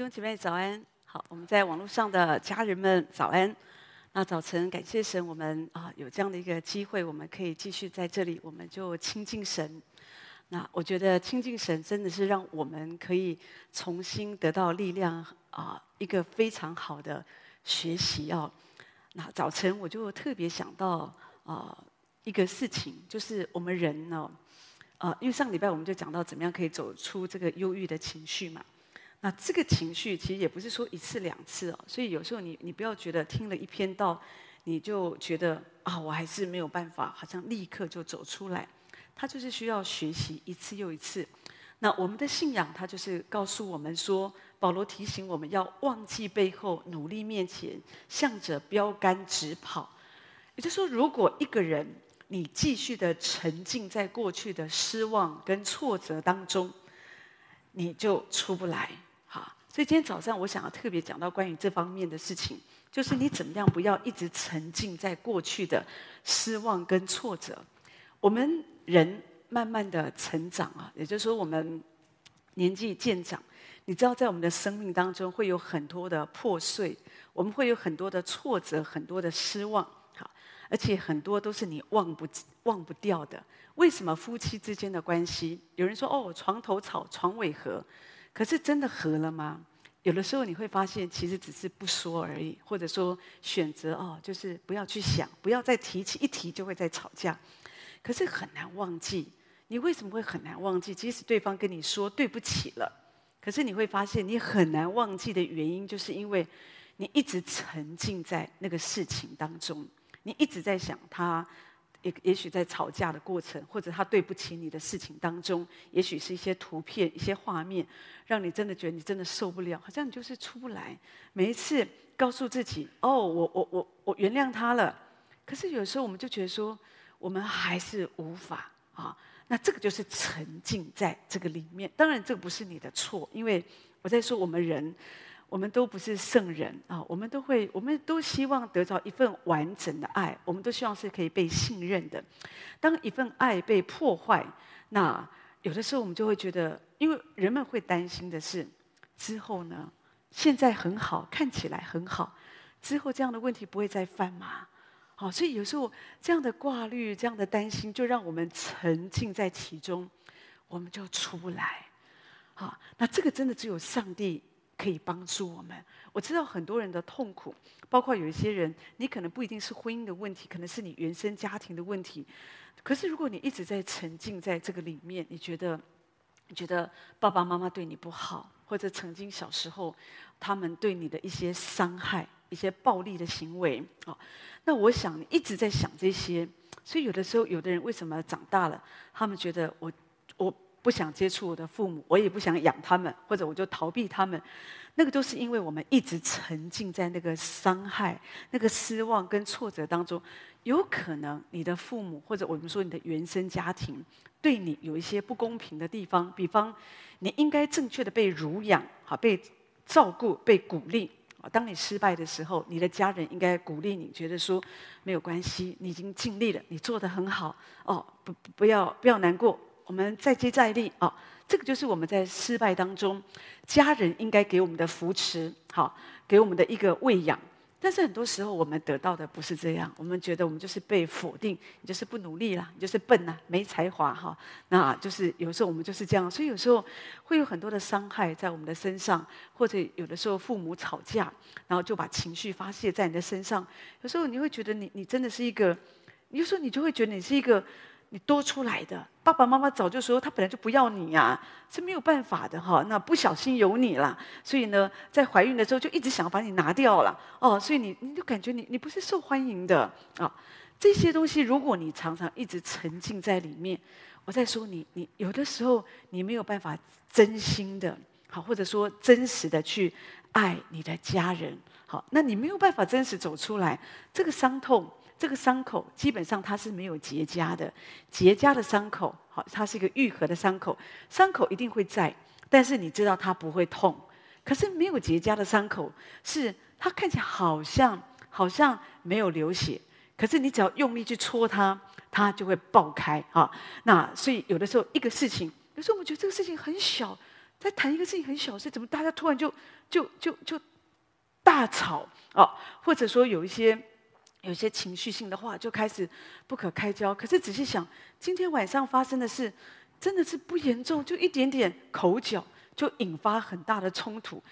弟兄姐妹早安，好，我们在网络上的家人们早安。那早晨感谢神，我们啊有这样的一个机会，我们可以继续在这里，我们就亲近神。那我觉得亲近神真的是让我们可以重新得到力量啊，一个非常好的学习哦。那早晨我就特别想到啊一个事情，就是我们人呢。啊，因为上礼拜我们就讲到怎么样可以走出这个忧郁的情绪嘛。那这个情绪其实也不是说一次两次哦，所以有时候你你不要觉得听了一篇道，你就觉得啊，我还是没有办法，好像立刻就走出来。它就是需要学习一次又一次。那我们的信仰，它就是告诉我们说，保罗提醒我们要忘记背后，努力面前，向着标杆直跑。也就是说，如果一个人，你继续的沉浸在过去的失望跟挫折当中，你就出不来。所以今天早上我想要特别讲到关于这方面的事情，就是你怎么样不要一直沉浸在过去的失望跟挫折。我们人慢慢的成长啊，也就是说我们年纪渐长，你知道在我们的生命当中会有很多的破碎，我们会有很多的挫折，很多的失望。而且很多都是你忘不忘不掉的。为什么夫妻之间的关系？有人说哦，床头吵，床尾和，可是真的和了吗？有的时候你会发现，其实只是不说而已，或者说选择哦，就是不要去想，不要再提起，一提就会再吵架。可是很难忘记。你为什么会很难忘记？即使对方跟你说对不起了，可是你会发现，你很难忘记的原因，就是因为你一直沉浸在那个事情当中。你一直在想他，也也许在吵架的过程，或者他对不起你的事情当中，也许是一些图片、一些画面，让你真的觉得你真的受不了，好像你就是出不来。每一次告诉自己：“哦，我我我我原谅他了。”可是有时候我们就觉得说，我们还是无法啊。那这个就是沉浸在这个里面。当然，这个不是你的错，因为我在说我们人。我们都不是圣人啊，我们都会，我们都希望得到一份完整的爱，我们都希望是可以被信任的。当一份爱被破坏，那有的时候我们就会觉得，因为人们会担心的是，之后呢，现在很好，看起来很好，之后这样的问题不会再犯吗？好，所以有时候这样的挂虑、这样的担心，就让我们沉浸在其中，我们就出不来。好，那这个真的只有上帝。可以帮助我们。我知道很多人的痛苦，包括有一些人，你可能不一定是婚姻的问题，可能是你原生家庭的问题。可是如果你一直在沉浸在这个里面，你觉得，你觉得爸爸妈妈对你不好，或者曾经小时候他们对你的一些伤害、一些暴力的行为，哦，那我想你一直在想这些。所以有的时候，有的人为什么长大了，他们觉得我我。不想接触我的父母，我也不想养他们，或者我就逃避他们。那个都是因为我们一直沉浸在那个伤害、那个失望跟挫折当中。有可能你的父母，或者我们说你的原生家庭，对你有一些不公平的地方。比方，你应该正确的被乳养，好被照顾、被鼓励。当你失败的时候，你的家人应该鼓励你，觉得说没有关系，你已经尽力了，你做得很好。哦，不，不要，不要难过。我们再接再厉啊！这个就是我们在失败当中，家人应该给我们的扶持，好，给我们的一个喂养。但是很多时候，我们得到的不是这样，我们觉得我们就是被否定，你就是不努力啦，你就是笨呐，没才华哈。那就是有时候我们就是这样，所以有时候会有很多的伤害在我们的身上，或者有的时候父母吵架，然后就把情绪发泄在你的身上。有时候你会觉得你你真的是一个，有时候你就会觉得你是一个。你多出来的，爸爸妈妈早就说他本来就不要你呀、是没有办法的哈。那不小心有你了，所以呢，在怀孕的时候就一直想要把你拿掉了哦，所以你你就感觉你你不是受欢迎的啊、这些东西，如果你常常一直沉浸在里面，我在说你你有的时候你没有办法真心的好，或者说真实的去爱你的家人，好，那你没有办法真实走出来，这个伤痛。这个伤口基本上它是没有结痂的，结痂的伤口，好，它是一个愈合的伤口，伤口一定会在，但是你知道它不会痛。可是没有结痂的伤口，是它看起来好像好像没有流血，可是你只要用力去戳它，它就会爆开啊。那所以有的时候一个事情，有时候我们觉得这个事情很小，在谈一个事情很小事，怎么大家突然就就就就大吵啊？或者说有一些有些情绪性的话，就开始不可开交。可是仔细想，今天晚上发生的事，真的是不严重，就一点点口角，就引发很大的冲突。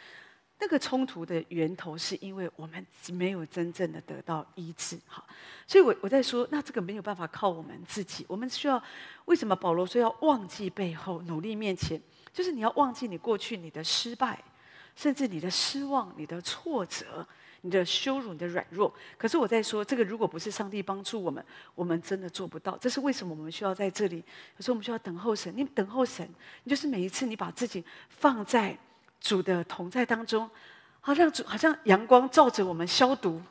那个冲突的源头是因为我们没有真正的得到医治，好，所以我我在说，那这个没有办法靠我们自己，我们需要为什么保罗说要忘记背后，努力面前，就是你要忘记你过去你的失败，甚至你的失望、你的挫折、你的羞辱、你的软弱。可是我在说，这个如果不是上帝帮助我们，我们真的做不到。这是为什么我们需要在这里？有时候我们需要等候神，你等候神，你就是每一次你把自己放在。主的同在当中，好像主好像阳光照着我们消毒，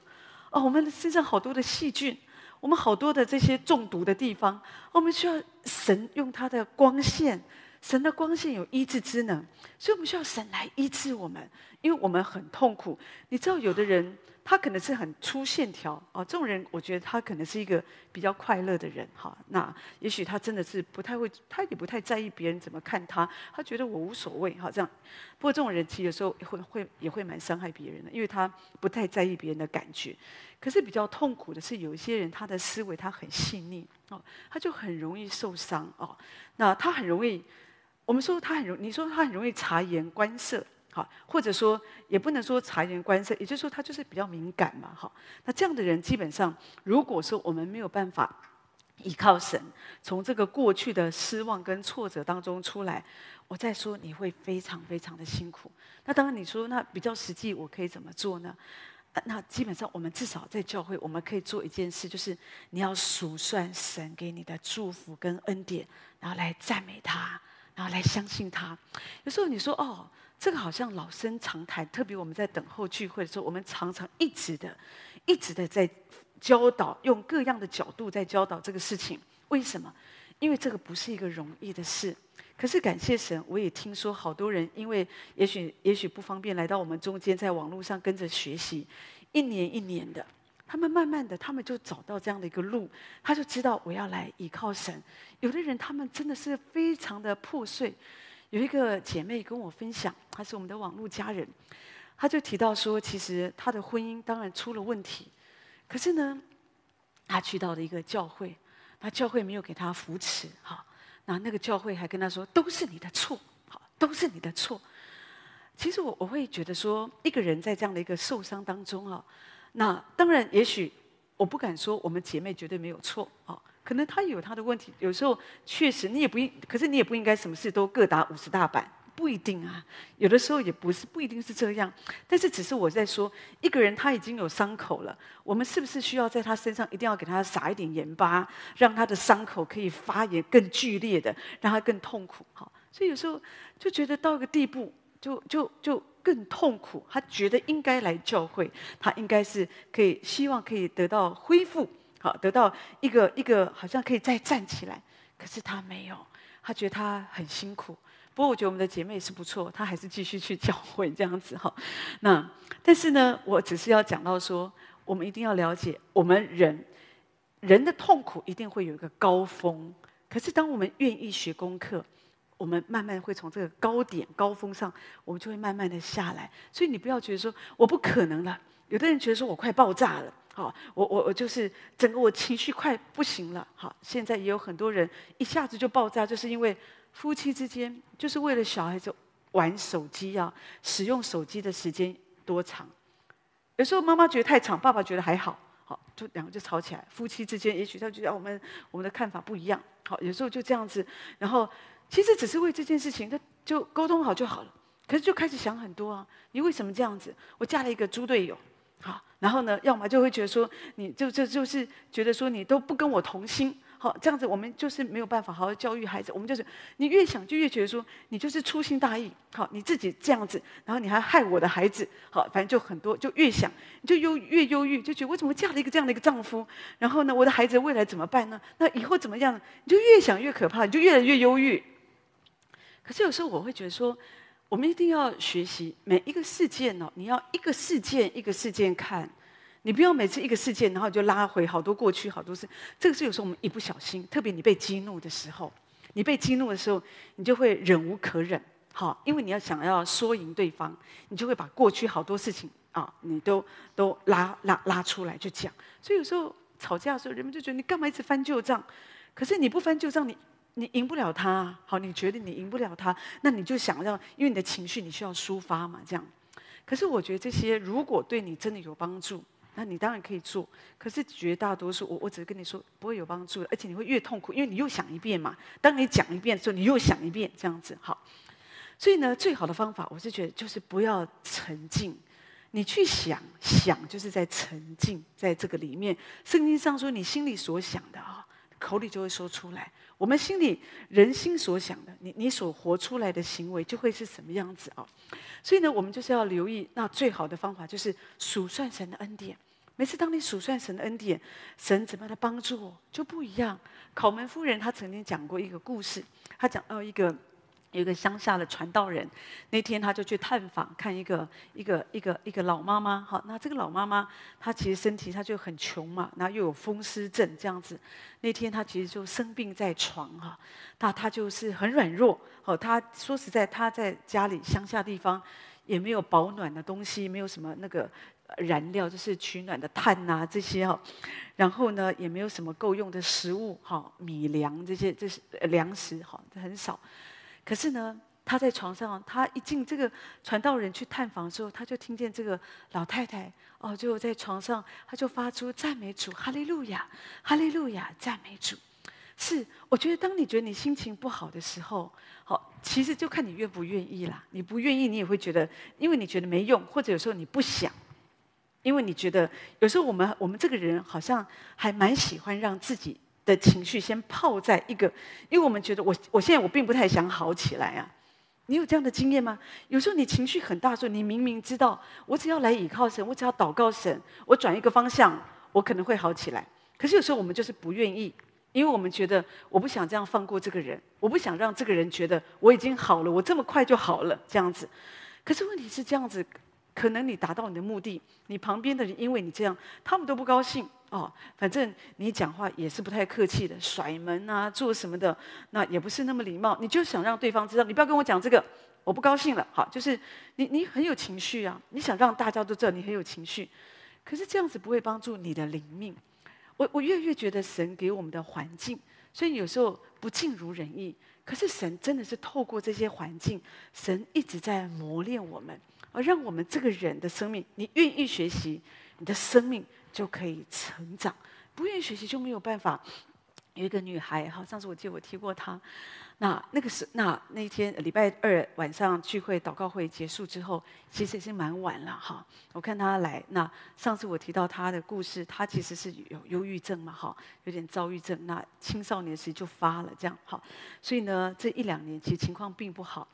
哦，我们的身上好多的细菌，我们好多的这些中毒的地方，我们需要神用他的光线，神的光线有医治之能，所以我们需要神来医治我们，因为我们很痛苦。你知道，有的人。他可能是很粗线条哦，这种人我觉得他可能是一个比较快乐的人哈。那也许他真的是不太会，他也不太在意别人怎么看他，他觉得我无所谓哈。这样，不过这种人其实有时候会会也会蛮伤害别人的，因为他不太在意别人的感觉。可是比较痛苦的是，有一些人他的思维他很细腻哦，他就很容易受伤哦。那他很容易，我们说他很容，你说他很容易察言观色。好，或者说也不能说察言观色，也就是说他就是比较敏感嘛。好，那这样的人基本上，如果说我们没有办法依靠神，从这个过去的失望跟挫折当中出来，我再说你会非常非常的辛苦。那当然你说那比较实际，我可以怎么做呢？那基本上我们至少在教会，我们可以做一件事，就是你要数算神给你的祝福跟恩典，然后来赞美他，然后来相信他。有时候你说哦。这个好像老生常谈，特别我们在等候聚会的时候，我们常常一直的、一直的在教导，用各样的角度在教导这个事情。为什么？因为这个不是一个容易的事。可是感谢神，我也听说好多人，因为也许也许不方便来到我们中间，在网络上跟着学习，一年一年的，他们慢慢的，他们就找到这样的一个路，他就知道我要来依靠神。有的人他们真的是非常的破碎。有一个姐妹跟我分享，她是我们的网络家人，她就提到说，其实她的婚姻当然出了问题，可是呢，她去到了一个教会，那教会没有给她扶持，哈，那那个教会还跟她说，都是你的错，好，都是你的错。其实我我会觉得说，一个人在这样的一个受伤当中啊，那当然也许我不敢说我们姐妹绝对没有错，啊。可能他有他的问题，有时候确实你也不应，可是你也不应该什么事都各打五十大板，不一定啊。有的时候也不是，不一定是这样。但是只是我在说，一个人他已经有伤口了，我们是不是需要在他身上一定要给他撒一点盐巴，让他的伤口可以发炎更剧烈的，让他更痛苦？好，所以有时候就觉得到一个地步，就就就更痛苦。他觉得应该来教会，他应该是可以希望可以得到恢复。好，得到一个一个好像可以再站起来，可是他没有，他觉得他很辛苦。不过我觉得我们的姐妹是不错，她还是继续去教会这样子哈。那但是呢，我只是要讲到说，我们一定要了解，我们人人的痛苦一定会有一个高峰，可是当我们愿意学功课，我们慢慢会从这个高点高峰上，我们就会慢慢的下来。所以你不要觉得说我不可能了，有的人觉得说我快爆炸了。好，我我我就是整个我情绪快不行了。好，现在也有很多人一下子就爆炸，就是因为夫妻之间就是为了小孩子玩手机啊，使用手机的时间多长？有时候妈妈觉得太长，爸爸觉得还好，好，就两个就吵起来。夫妻之间也许他觉得我们我们的看法不一样，好，有时候就这样子，然后其实只是为这件事情，他就沟通好就好了。可是就开始想很多啊，你为什么这样子？我嫁了一个猪队友。好，然后呢，要么就会觉得说，你就就就是觉得说，你都不跟我同心，好，这样子我们就是没有办法好好教育孩子。我们就是，你越想就越觉得说，你就是粗心大意，好，你自己这样子，然后你还害我的孩子，好，反正就很多，就越想你就忧越忧郁，就觉得我怎么嫁了一个这样的一个丈夫？然后呢，我的孩子未来怎么办呢？那以后怎么样？你就越想越可怕，你就越来越忧郁。可是有时候我会觉得说。我们一定要学习每一个事件哦，你要一个事件一个事件看，你不要每次一个事件，然后就拉回好多过去好多事。这个是有时候我们一不小心，特别你被激怒的时候，你被激怒的时候，你就会忍无可忍。好，因为你要想要说赢对方，你就会把过去好多事情啊，你都都拉拉拉出来就讲。所以有时候吵架的时候，人们就觉得你干嘛一直翻旧账？可是你不翻旧账，你你赢不了他。好，你觉得你赢不了他，那你就想要，因为你的情绪你需要抒发嘛，这样。可是我觉得这些如果对你真的有帮助，那你当然可以做。可是绝大多数，我我只是跟你说不会有帮助的，而且你会越痛苦，因为你又想一遍嘛。当你讲一遍的时候，你又想一遍，这样子好。所以呢，最好的方法，我是觉得就是不要沉浸。你去想想，就是在沉浸在这个里面。圣经上说，你心里所想的啊。口里就会说出来，我们心里人心所想的，你你所活出来的行为就会是什么样子啊？所以呢，我们就是要留意，那最好的方法就是数算神的恩典。每次当你数算神的恩典，神怎么样的帮助我就不一样。考门夫人她曾经讲过一个故事，她讲到一个。有一个乡下的传道人，那天他就去探访，看一个一个一个一个老妈妈。好，那这个老妈妈她其实身体她就很穷嘛，然后又有风湿症这样子。那天她其实就生病在床哈，那她就是很软弱。好，她说实在，她在家里乡下地方也没有保暖的东西，没有什么那个燃料，就是取暖的炭呐这些哈。然后呢，也没有什么够用的食物哈，米粮这些这是粮食哈，很少。可是呢，他在床上，他一进这个传道人去探访的时候，他就听见这个老太太哦，就在床上，他就发出赞美主，哈利路亚，哈利路亚，赞美主。是，我觉得当你觉得你心情不好的时候，好，其实就看你愿不愿意啦。你不愿意，你也会觉得，因为你觉得没用，或者有时候你不想，因为你觉得有时候我们我们这个人好像还蛮喜欢让自己。的情绪先泡在一个，因为我们觉得我我现在我并不太想好起来啊。你有这样的经验吗？有时候你情绪很大的时候，你明明知道我只要来倚靠神，我只要祷告神，我转一个方向，我可能会好起来。可是有时候我们就是不愿意，因为我们觉得我不想这样放过这个人，我不想让这个人觉得我已经好了，我这么快就好了这样子。可是问题是这样子，可能你达到你的目的，你旁边的人因为你这样，他们都不高兴。哦，反正你讲话也是不太客气的，甩门啊，做什么的，那也不是那么礼貌。你就想让对方知道，你不要跟我讲这个，我不高兴了。好，就是你你很有情绪啊，你想让大家都知道你很有情绪，可是这样子不会帮助你的灵命。我我越越觉得神给我们的环境，所以有时候不尽如人意。可是神真的是透过这些环境，神一直在磨练我们，而让我们这个人的生命，你愿意学习，你的生命。就可以成长，不愿意学习就没有办法。有一个女孩，哈，上次我记得我提过她。那那个是那那天礼拜二晚上聚会祷告会结束之后，其实已经蛮晚了，哈。我看她来，那上次我提到她的故事，她其实是有忧郁症嘛，哈，有点躁郁症。那青少年时就发了这样，哈，所以呢，这一两年其实情况并不好。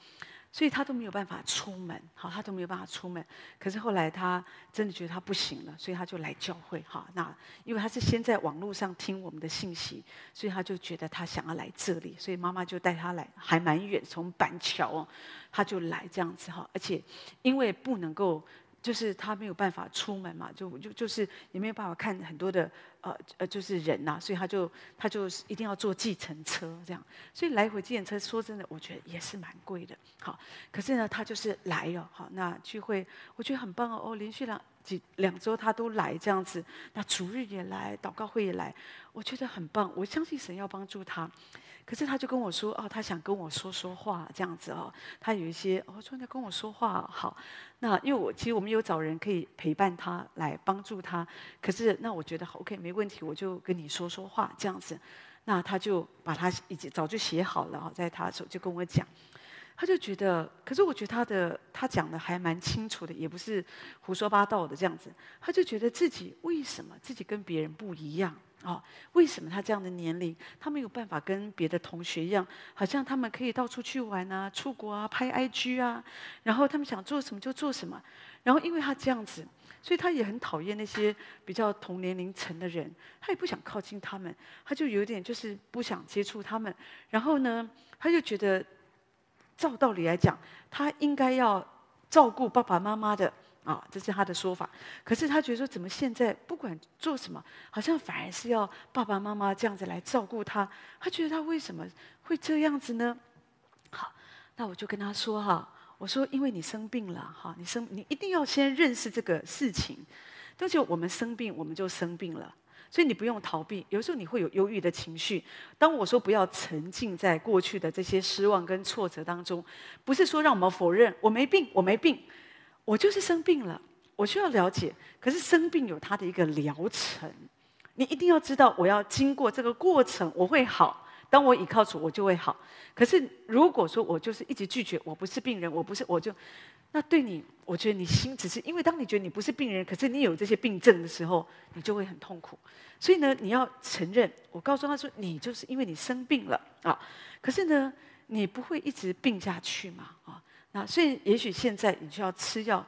所以他都没有办法出门，好，他都没有办法出门。可是后来他真的觉得他不行了，所以他就来教会，哈。那因为他是先在网络上听我们的信息，所以他就觉得他想要来这里，所以妈妈就带他来，还蛮远，从板桥哦，他就来这样子哈。而且因为不能够。就是他没有办法出门嘛，就就就是也没有办法看很多的呃呃，就是人呐、啊，所以他就他就一定要坐计程车这样，所以来回计程车说真的，我觉得也是蛮贵的。好，可是呢，他就是来了，好，那聚会我觉得很棒哦，哦，连续两几两周他都来这样子，那主日也来，祷告会也来，我觉得很棒，我相信神要帮助他。可是他就跟我说，哦，他想跟我说说话，这样子哦，他有一些，我说你跟我说话好。那因为我其实我们有找人可以陪伴他来帮助他，可是那我觉得 OK 没问题，我就跟你说说话这样子。那他就把他已经早就写好了，在他手就跟我讲，他就觉得，可是我觉得他的他讲的还蛮清楚的，也不是胡说八道的这样子。他就觉得自己为什么自己跟别人不一样？哦，为什么他这样的年龄，他没有办法跟别的同学一样，好像他们可以到处去玩啊、出国啊、拍 IG 啊，然后他们想做什么就做什么。然后因为他这样子，所以他也很讨厌那些比较同年龄层的人，他也不想靠近他们，他就有点就是不想接触他们。然后呢，他就觉得，照道理来讲，他应该要照顾爸爸妈妈的。啊、这是他的说法。可是他觉得说，怎么现在不管做什么，好像反而是要爸爸妈妈这样子来照顾他。他觉得他为什么会这样子呢？好，那我就跟他说哈，我说因为你生病了哈，你生你一定要先认识这个事情。而且我们生病，我们就生病了，所以你不用逃避。有时候你会有忧郁的情绪。当我说不要沉浸在过去的这些失望跟挫折当中，不是说让我们否认我没病，我没病，我就是生病了。我需要了解，可是生病有它的一个疗程，你一定要知道，我要经过这个过程，我会好。当我倚靠主，我就会好。可是如果说我就是一直拒绝，我不是病人，我不是，我就。那对你，我觉得你心只是因为，当你觉得你不是病人，可是你有这些病症的时候，你就会很痛苦。所以呢，你要承认，我告诉他说，你就是因为你生病了啊。可是呢，你不会一直病下去嘛啊。那所以，也许现在你需要吃药，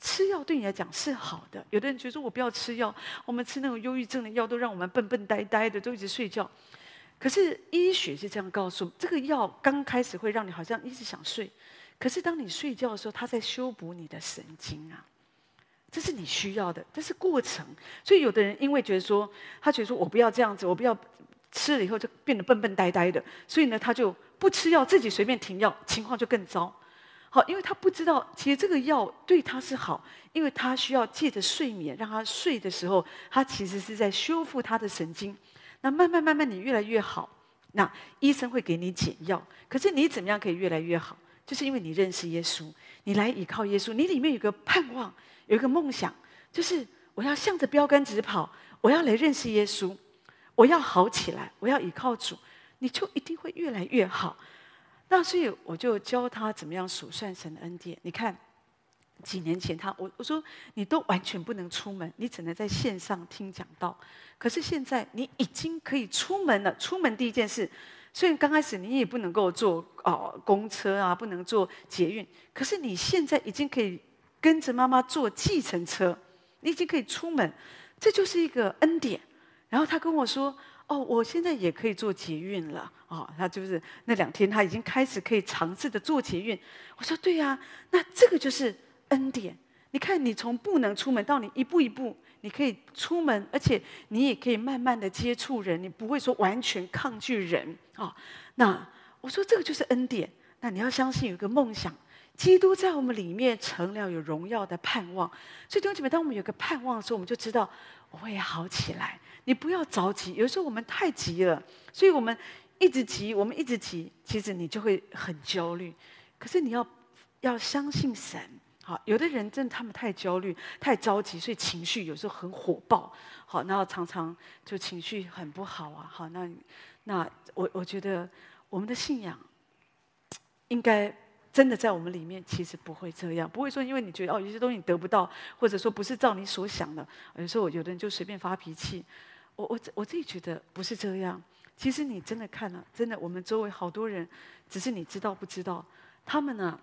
吃药对你来讲是好的。有的人觉得我不要吃药，我们吃那种忧郁症的药都让我们笨笨呆呆的，都一直睡觉。可是医学是这样告诉，这个药刚开始会让你好像一直想睡。可是当你睡觉的时候，它在修补你的神经啊，这是你需要的，这是过程。所以有的人因为觉得说，他觉得说我不要这样子，我不要吃了以后就变得笨笨呆呆的，所以呢，他就不吃药，自己随便停药，情况就更糟。好，因为他不知道，其实这个药对他是好，因为他需要借着睡眠，让他睡的时候，他其实是在修复他的神经。那慢慢慢慢，你越来越好，那医生会给你减药。可是你怎么样可以越来越好？就是因为你认识耶稣，你来依靠耶稣，你里面有个盼望，有一个梦想，就是我要向着标杆直跑，我要来认识耶稣，我要好起来，我要依靠主，你就一定会越来越好。那所以我就教他怎么样数算神的恩典。你看，几年前他我我说你都完全不能出门，你只能在线上听讲道。可是现在你已经可以出门了，出门第一件事。所以刚开始你也不能够坐哦公车啊，不能坐捷运。可是你现在已经可以跟着妈妈坐计程车，你已经可以出门，这就是一个恩典。然后他跟我说：“哦，我现在也可以坐捷运了。”哦，他就是那两天他已经开始可以尝试的坐捷运。我说：“对呀，那这个就是恩典。你看，你从不能出门到你一步一步。”你可以出门，而且你也可以慢慢的接触人，你不会说完全抗拒人、哦。那我说这个就是恩典。那你要相信有一个梦想，基督在我们里面成了有荣耀的盼望。所以弟兄姐妹，当我们有个盼望的时候，我们就知道我会好起来。你不要着急，有时候我们太急了，所以我们一直急，我们一直急，其实你就会很焦虑。可是你要要相信神。好，有的人真的他们太焦虑、太着急，所以情绪有时候很火爆。好，然后常常就情绪很不好啊。好，那那我我觉得我们的信仰应该真的在我们里面，其实不会这样，不会说因为你觉得哦有些东西你得不到，或者说不是照你所想的，有时候有的人就随便发脾气。我我我自己觉得不是这样。其实你真的看了，真的我们周围好多人，只是你知道不知道，他们呢，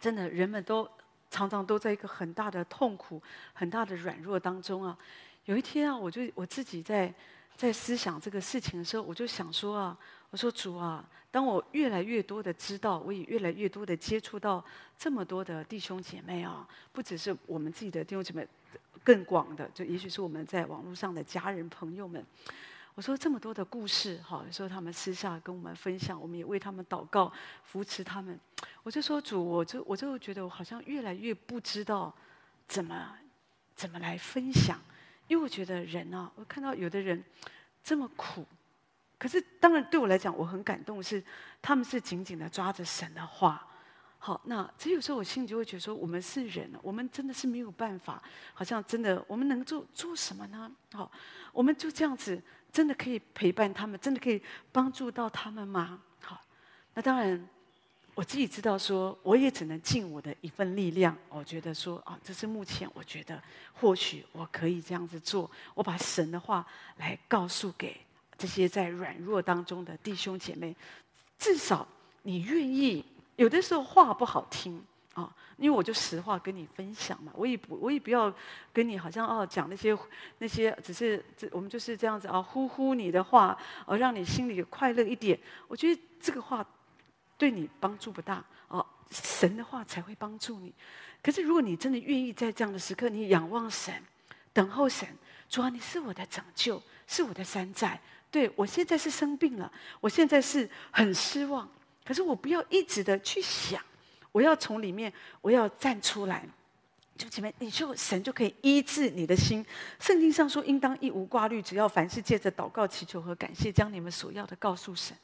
真的人们都。常常都在一个很大的痛苦、很大的软弱当中啊。有一天啊，我就我自己在在思想这个事情的时候，我就想说啊，我说主啊，当我越来越多的知道，我也越来越多的接触到这么多的弟兄姐妹啊，不只是我们自己的弟兄姐妹，更广的，就也许是我们在网络上的家人朋友们。我说这么多的故事，哈，有时候他们私下跟我们分享，我们也为他们祷告，扶持他们。我就说主，我就我就觉得我好像越来越不知道怎么怎么来分享，因为我觉得人啊，我看到有的人这么苦，可是当然对我来讲，我很感动是他们是紧紧的抓着神的话。好，那只有时候我心里就会觉得说，我们是人，我们真的是没有办法，好像真的我们能做做什么呢？好，我们就这样子。真的可以陪伴他们，真的可以帮助到他们吗？好，那当然，我自己知道说，我也只能尽我的一份力量。我觉得说啊，这是目前我觉得或许我可以这样子做。我把神的话来告诉给这些在软弱当中的弟兄姐妹，至少你愿意。有的时候话不好听。啊，因为我就实话跟你分享嘛，我也不，我也不要跟你好像哦讲那些那些，只是这我们就是这样子啊，呼呼你的话，而让你心里快乐一点。我觉得这个话对你帮助不大哦，神的话才会帮助你。可是如果你真的愿意在这样的时刻，你仰望神，等候神，主啊，你是我的拯救，是我的山寨。对，我现在是生病了，我现在是很失望。可是我不要一直的去想，我要从里面，我要站出来。就前面，你就神就可以医治你的心。圣经上说，应当一无挂虑，只要凡事借着祷告、祈求和感谢，将你们所要的告诉神。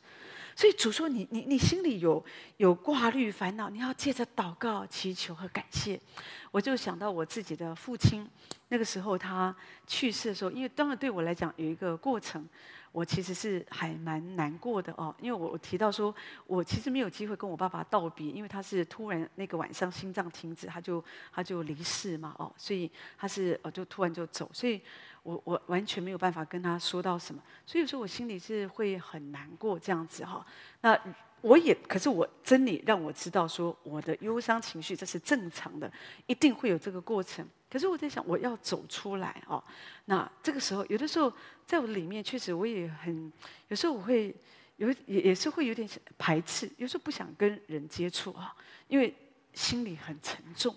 所以主说，你你你心里有有挂虑烦恼，你要借着祷告、祈求和感谢。我就想到我自己的父亲，那个时候他去世的时候，因为当然对我来讲有一个过程。我其实是还蛮难过的哦，因为我我提到说，我其实没有机会跟我爸爸道别，因为他是突然那个晚上心脏停止，他就他就离世嘛哦，所以他是呃就突然就走，所以我我完全没有办法跟他说到什么，所以有时候我心里是会很难过这样子哈、那我也可是我真理让我知道说，我的忧伤情绪这是正常的，一定会有这个过程。可是我在想，我要走出来哦。那这个时候，有的时候在我里面，确实我也很，有时候我会有也也是会有点排斥，有时候不想跟人接触啊，因为心里很沉重。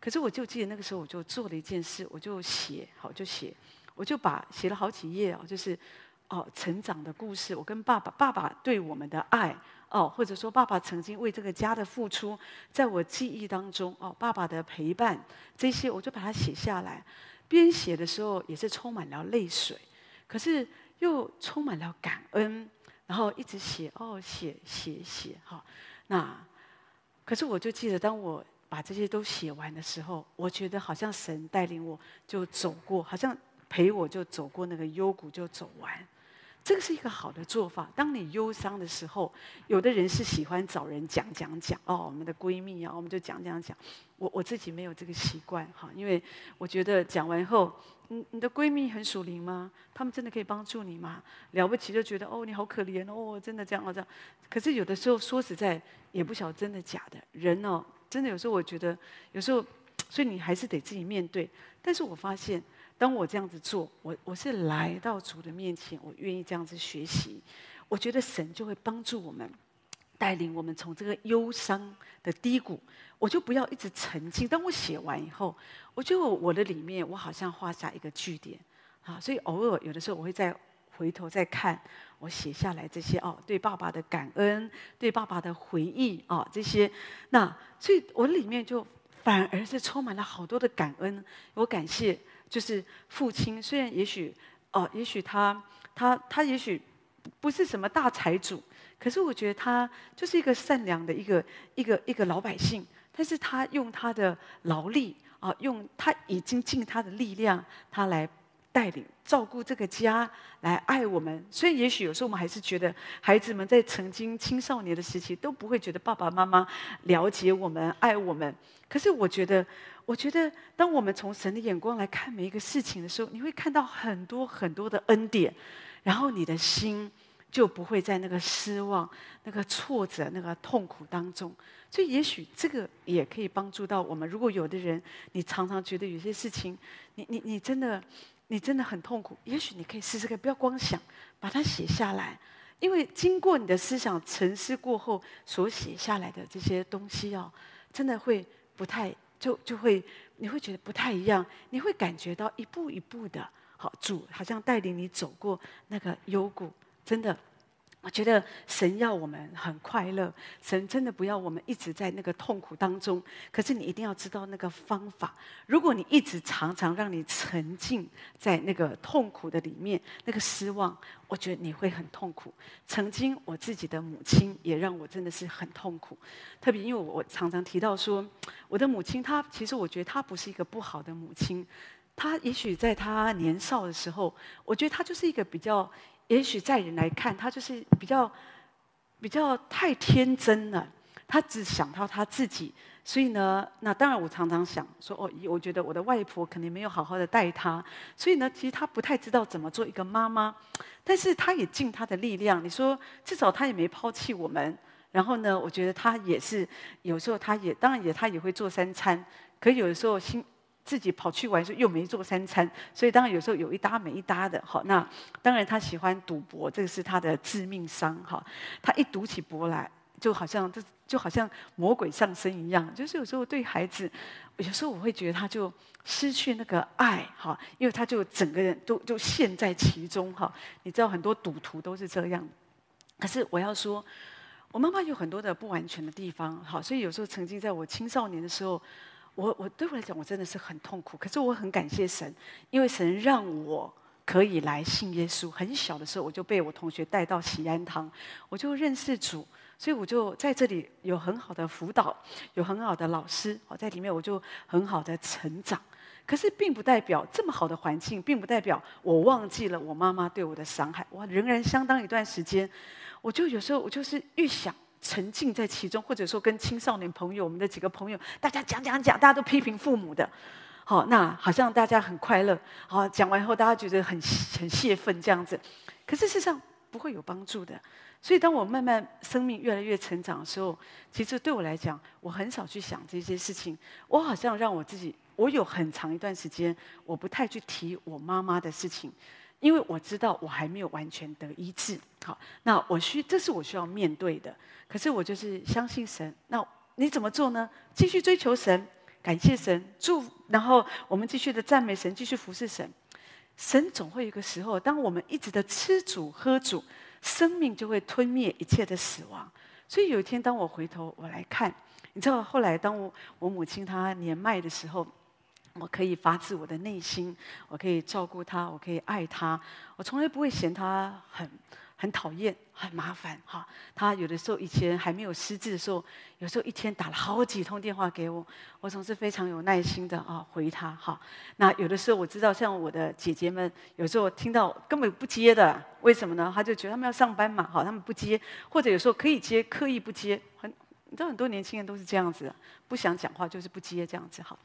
可是我就记得那个时候，我就做了一件事，我就写，好就写，我就把写了好几页哦，就是哦成长的故事，我跟爸爸爸爸对我们的爱。哦，或者说爸爸曾经为这个家的付出，在我记忆当中，哦，爸爸的陪伴，这些我就把它写下来。边写的时候也是充满了泪水，可是又充满了感恩，然后一直写，哦，写写写，哈、那可是我就记得，当我把这些都写完的时候，我觉得好像神带领我就走过，好像陪我就走过那个幽谷，就走完。这个是一个好的做法。当你忧伤的时候，有的人是喜欢找人讲讲讲哦，我们的闺蜜啊，我们就讲讲讲。我我自己没有这个习惯哈，因为我觉得讲完后，你你的闺蜜很属灵吗？他们真的可以帮助你吗？了不起就觉得哦，你好可怜哦，真的这样哦这样。可是有的时候说实在，也不晓得真的假的。人哦，真的有时候我觉得，有时候，所以你还是得自己面对。但是我发现。当我这样子做，我我是来到主的面前，我愿意这样子学习。我觉得神就会帮助我们，带领我们从这个忧伤的低谷，我就不要一直沉浸。当我写完以后，我觉得我的里面，我好像画下一个句点啊。所以偶尔有的时候，我会再回头再看我写下来这些哦，对爸爸的感恩，对爸爸的回忆啊，这些。那所以我里面就反而是充满了好多的感恩，我感谢。就是父亲，虽然也许，哦，也许他他他也许不是什么大财主，可是我觉得他就是一个善良的一个一个一个老百姓。但是他用他的劳力啊，用他已经尽他的力量，他来带领照顾这个家，来爱我们。所以也许有时候我们还是觉得，孩子们在曾经青少年的时期都不会觉得爸爸妈妈了解我们、爱我们。可是我觉得。我觉得，当我们从神的眼光来看每一个事情的时候，你会看到很多很多的恩典，然后你的心就不会在那个失望、那个挫折、那个痛苦当中。所以，也许这个也可以帮助到我们。如果有的人，你常常觉得有些事情，你你你真的你真的很痛苦，也许你可以试试看，不要光想，把它写下来，因为经过你的思想沉思过后所写下来的这些东西哦，真的会不太。就就会，你会觉得不太一样，你会感觉到一步一步的，好主好像带领你走过那个幽谷，真的。我觉得神要我们很快乐，神真的不要我们一直在那个痛苦当中。可是你一定要知道那个方法。如果你一直常常让你沉浸在那个痛苦的里面，那个失望，我觉得你会很痛苦。曾经我自己的母亲也让我真的是很痛苦，特别因为我常常提到说，我的母亲她其实我觉得她不是一个不好的母亲，她也许在她年少的时候，我觉得她就是一个比较。也许在人来看，他就是比较比较太天真了。他只想到他自己，所以呢，那当然我常常想说，哦，我觉得我的外婆肯定没有好好的带他，所以呢，其实他不太知道怎么做一个妈妈。但是他也尽他的力量，你说至少他也没抛弃我们。然后呢，我觉得他也是有时候他也当然也他也会做三餐，可有的时候心。自己跑去玩时，又没做三餐，所以当然有时候有一搭没一搭的。好，那当然他喜欢赌博，这个是他的致命伤。哈，他一赌起博来，就好像就就好像魔鬼上身一样。就是有时候对孩子，有时候我会觉得他就失去那个爱。哈，因为他就整个人都就陷在其中。哈，你知道很多赌徒都是这样。可是我要说，我妈妈有很多的不完全的地方，好，所以有时候曾经在我青少年的时候，我我对我来讲，我真的是很痛苦。可是我很感谢神，因为神让我可以来信耶稣。很小的时候，我就被我同学带到喜安堂，我就认识主，所以我就在这里有很好的辅导，有很好的老师，我，在里面我就很好的成长。可是并不代表这么好的环境，并不代表我忘记了我妈妈对我的伤害。我仍然相当一段时间，我就有时候我就是越想沉浸在其中，或者说跟青少年朋友，我们的几个朋友，大家讲讲讲，大家都批评父母的，好，那好像大家很快乐，好，讲完以后大家觉得很很泄愤这样子，可是事实上不会有帮助的。所以当我慢慢生命越来越成长的时候，其实对我来讲，我很少去想这些事情，我好像让我自己。我有很长一段时间，我不太去提我妈妈的事情，因为我知道我还没有完全得医治。好，那我需这是我需要面对的。可是我就是相信神。那你怎么做呢？继续追求神，感谢神，祝，然后我们继续的赞美神，继续服侍神。神总会有一个时候，当我们一直的吃主喝主，生命就会吞灭一切的死亡。所以有一天，当我回头我来看，你知道，后来当我我母亲她年迈的时候。我可以发自我的内心，我可以照顾他，我可以爱他，我从来不会嫌他很很讨厌、很麻烦。哈，他有的时候以前还没有失智的时候，有时候一天打了好几通电话给我，我总是非常有耐心的啊回他。哈，那有的时候我知道，像我的姐姐们，有时候听到根本不接的，为什么呢？他就觉得他们要上班嘛，好，他们不接，或者有时候可以接，刻意不接，很。你知道很多年轻人都是这样子，不想讲话就是不接这样子哈。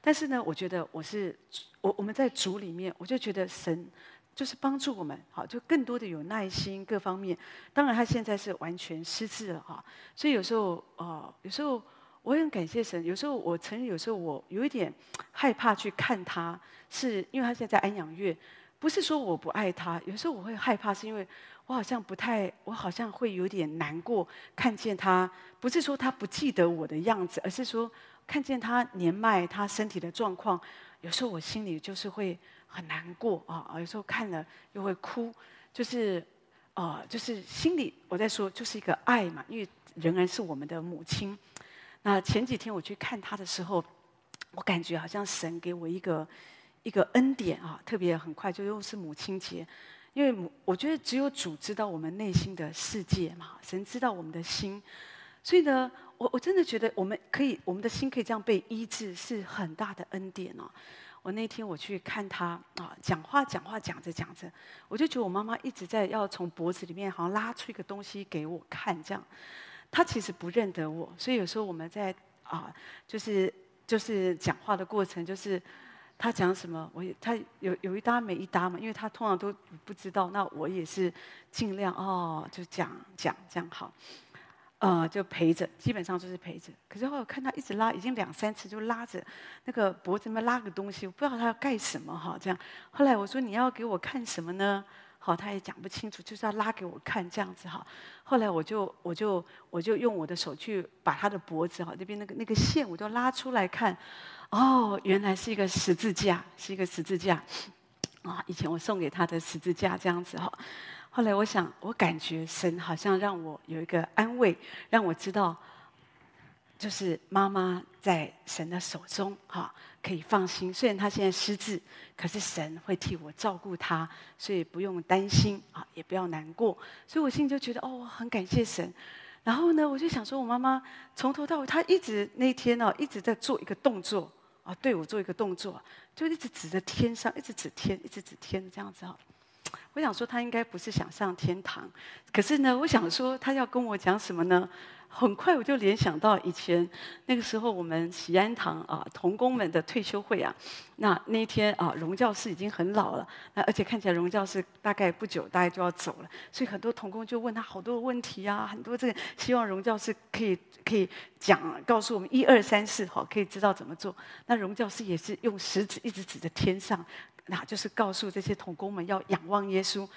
但是呢，我觉得我是我我们在主里面，我就觉得神就是帮助我们，好，就更多的有耐心各方面。当然他现在是完全失智了哈，所以有时候呃，有时候我很感谢神。有时候我承认，有时候我有一点害怕去看他，是因为他现在在安养院。不是说我不爱他，有时候我会害怕，是因为我好像不太，我好像会有点难过，看见他，不是说他不记得我的样子，而是说看见他年迈，他身体的状况，有时候我心里就是会很难过啊，有时候看了又会哭，就是，啊，就是心里我在说，就是一个爱嘛，因为仍然是我们的母亲。那前几天我去看他的时候，我感觉好像神给我一个。一个恩典啊，特别很快就又是母亲节，因为母，我觉得只有主知道我们内心的世界嘛，神知道我们的心，所以呢，我我真的觉得我们可以，我们的心可以这样被医治，是很大的恩典哦。我那天我去看他啊，讲话讲话讲着讲着，我就觉得我妈妈一直在要从脖子里面好像拉出一个东西给我看，这样，他其实不认得我，所以有时候我们在啊，就是就是讲话的过程就是。他讲什么，我也他有有一搭没一搭嘛，因为他通常都不知道，那我也是尽量哦，就讲讲这样好，呃，就陪着，基本上就是陪着。可是后来我看他一直拉，已经两三次就拉着那个脖子那边拉个东西，我不知道他要干什么哈，这样。后来我说你要给我看什么呢？好，他也讲不清楚，就是要拉给我看这样子哈。后来我就我就我就用我的手去把他的脖子哈那边那个那个线我就拉出来看。哦，原来是一个十字架，是一个十字架，啊、以前我送给他的十字架这样子哈。后来我想，我感觉神好像让我有一个安慰，让我知道，就是妈妈在神的手中哈，可以放心。虽然他现在失智，可是神会替我照顾他，所以不用担心啊，也不要难过。所以我心里就觉得哦，很感谢神。然后呢，我就想说，我妈妈从头到尾，她一直那天呢，一直在做一个动作。啊，对我做一个动作，就一直指着天上，一直指天，一直指天，这样子哈。我想说，她应该不是想上天堂，可是呢，我想说，她要跟我讲什么呢？很快我就联想到以前那个时候，我们喜安堂啊童工们的退休会啊。那那一天啊，荣教师已经很老了，那而且看起来荣教师大概不久大概就要走了，所以很多童工就问他好多问题啊，很多这个希望荣教师可以可以讲，告诉我们一二三四，好，可以知道怎么做。那荣教师也是用食指一直指着天上，那就是告诉这些童工们要仰望耶稣。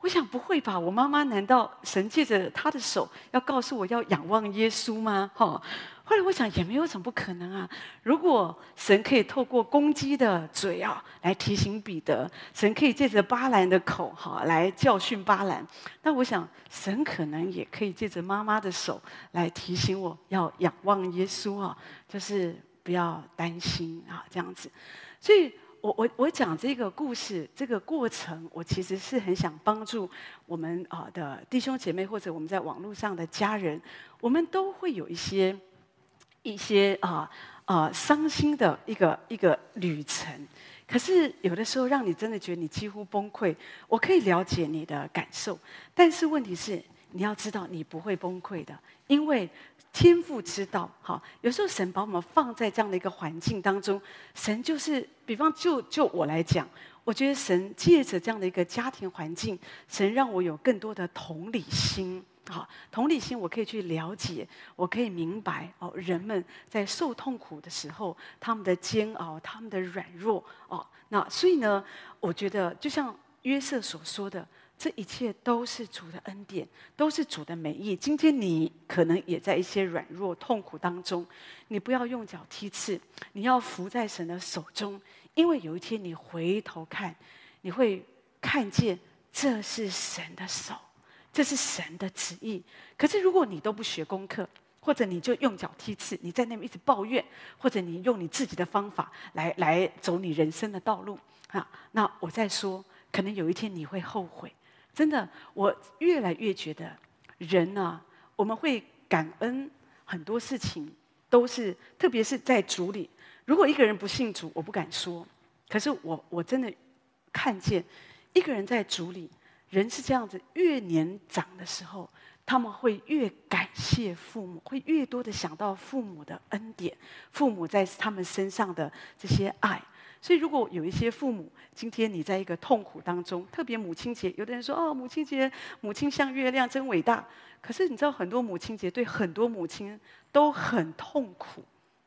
我想不会吧？我妈妈难道神借着她的手要告诉我要仰望耶稣吗？哈！后来我想，也没有什么不可能啊。如果神可以透过公鸡的嘴啊来提醒彼得，神可以借着巴兰的口哈来教训巴兰，那我想神可能也可以借着妈妈的手来提醒我要仰望耶稣啊，就是不要担心啊这样子。所以我我我讲这个故事这个过程，我其实是很想帮助我们啊的弟兄姐妹或者我们在网络上的家人，我们都会有一些。一些啊啊伤心的一个一个旅程，可是有的时候让你真的觉得你几乎崩溃。我可以了解你的感受，但是问题是你要知道你不会崩溃的，因为天父知道。好，有时候神把我们放在这样的一个环境当中，神就是，比方就就我来讲，我觉得神借着这样的一个家庭环境，神让我有更多的同理心。好，同理心，我可以去了解，我可以明白哦，人们在受痛苦的时候，他们的煎熬，他们的软弱哦。那所以呢，我觉得就像约瑟所说的，这一切都是主的恩典，都是主的美意。今天你可能也在一些软弱痛苦当中，你不要用脚踢刺，你要伏在神的手中，因为有一天你回头看，你会看见这是神的手。这是神的旨意。可是，如果你都不学功课，或者你就用脚踢刺，你在那边一直抱怨，或者你用你自己的方法来来走你人生的道路啊，那我在说，可能有一天你会后悔。真的，我越来越觉得，人呢、我们会感恩很多事情，都是特别是在主里。如果一个人不信主，我不敢说。可是我我真的看见一个人在主里。人是这样子，越年长的时候，他们会越感谢父母，会越多的想到父母的恩典，父母在他们身上的这些爱。所以，如果有一些父母，今天你在一个痛苦当中，特别母亲节，有的人说：“哦，母亲节，母亲像月亮，真伟大。”可是你知道，很多母亲节对很多母亲都很痛苦，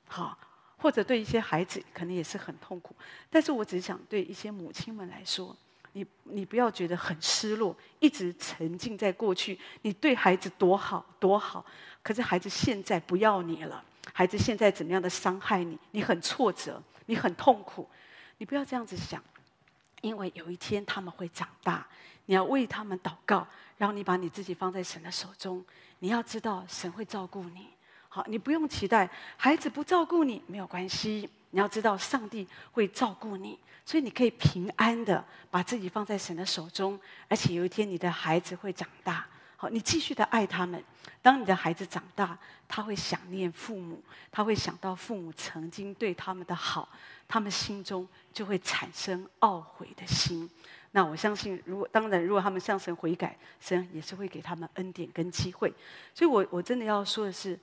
好，或者对一些孩子可能也是很痛苦。但是我只想对一些母亲们来说。你你不要觉得很失落，一直沉浸在过去。你对孩子多好多好，可是孩子现在不要你了，孩子现在怎么样的伤害你，你很挫折，你很痛苦。你不要这样子想，因为有一天他们会长大，你要为他们祷告，然后你把你自己放在神的手中。你要知道神会照顾你。好，你不用期待孩子不照顾你，没有关系。你要知道上帝会照顾你。所以你可以平安的把自己放在神的手中，而且有一天你的孩子会长大，好，你继续的爱他们。当你的孩子长大，他会想念父母，他会想到父母曾经对他们的好，他们心中就会产生懊悔的心。那我相信，如果当然，如果他们向神悔改，神也是会给他们恩典跟机会。所以我我真的要说的是，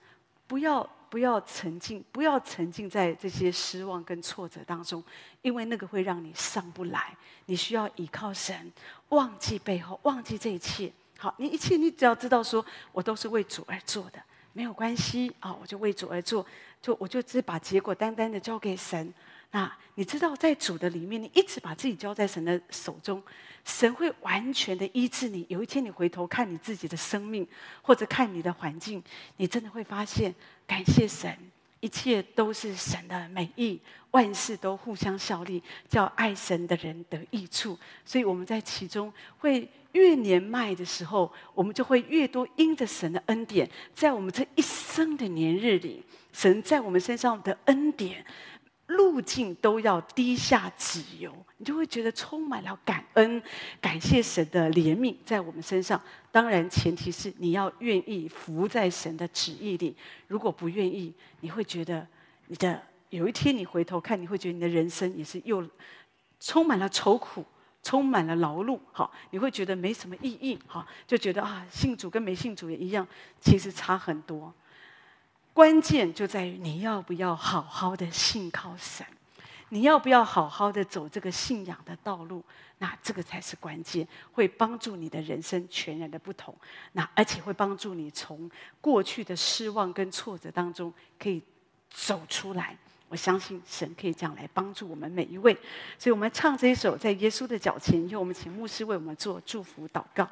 不要。不要沉浸，不要沉浸在这些失望跟挫折当中，因为那个会让你上不来。你需要依靠神，忘记背后，忘记这一切。好，你一切你只要知道说，我都是为主而做的，没有关系啊，我就为主而做，就我就只把结果单单的交给神。那你知道，在主的里面，你一直把自己交在神的手中。神会完全的医治你。有一天你回头看你自己的生命，或者看你的环境，你真的会发现，感谢神，一切都是神的美意，万事都互相效力，叫爱神的人得益处。所以我们在其中会越年迈的时候，我们就会越多因着神的恩典，在我们这一生的年日里，神在我们身上的恩典。路径都要滴下脂油，你就会觉得充满了感恩，感谢神的怜悯在我们身上。当然，前提是你要愿意服在神的旨意里。如果不愿意，你会觉得你的有一天你回头看，你会觉得你的人生也是又充满了愁苦，充满了劳碌。好，你会觉得没什么意义。好，就觉得啊，信主跟没信主也一样，其实差很多。关键就在于你要不要好好的信靠神，你要不要好好的走这个信仰的道路？那这个才是关键，会帮助你的人生全然的不同。那而且会帮助你从过去的失望跟挫折当中可以走出来。我相信神可以这样来帮助我们每一位。所以我们唱这一首《在耶稣的脚前》，以后我们请牧师为我们做祝福祷告。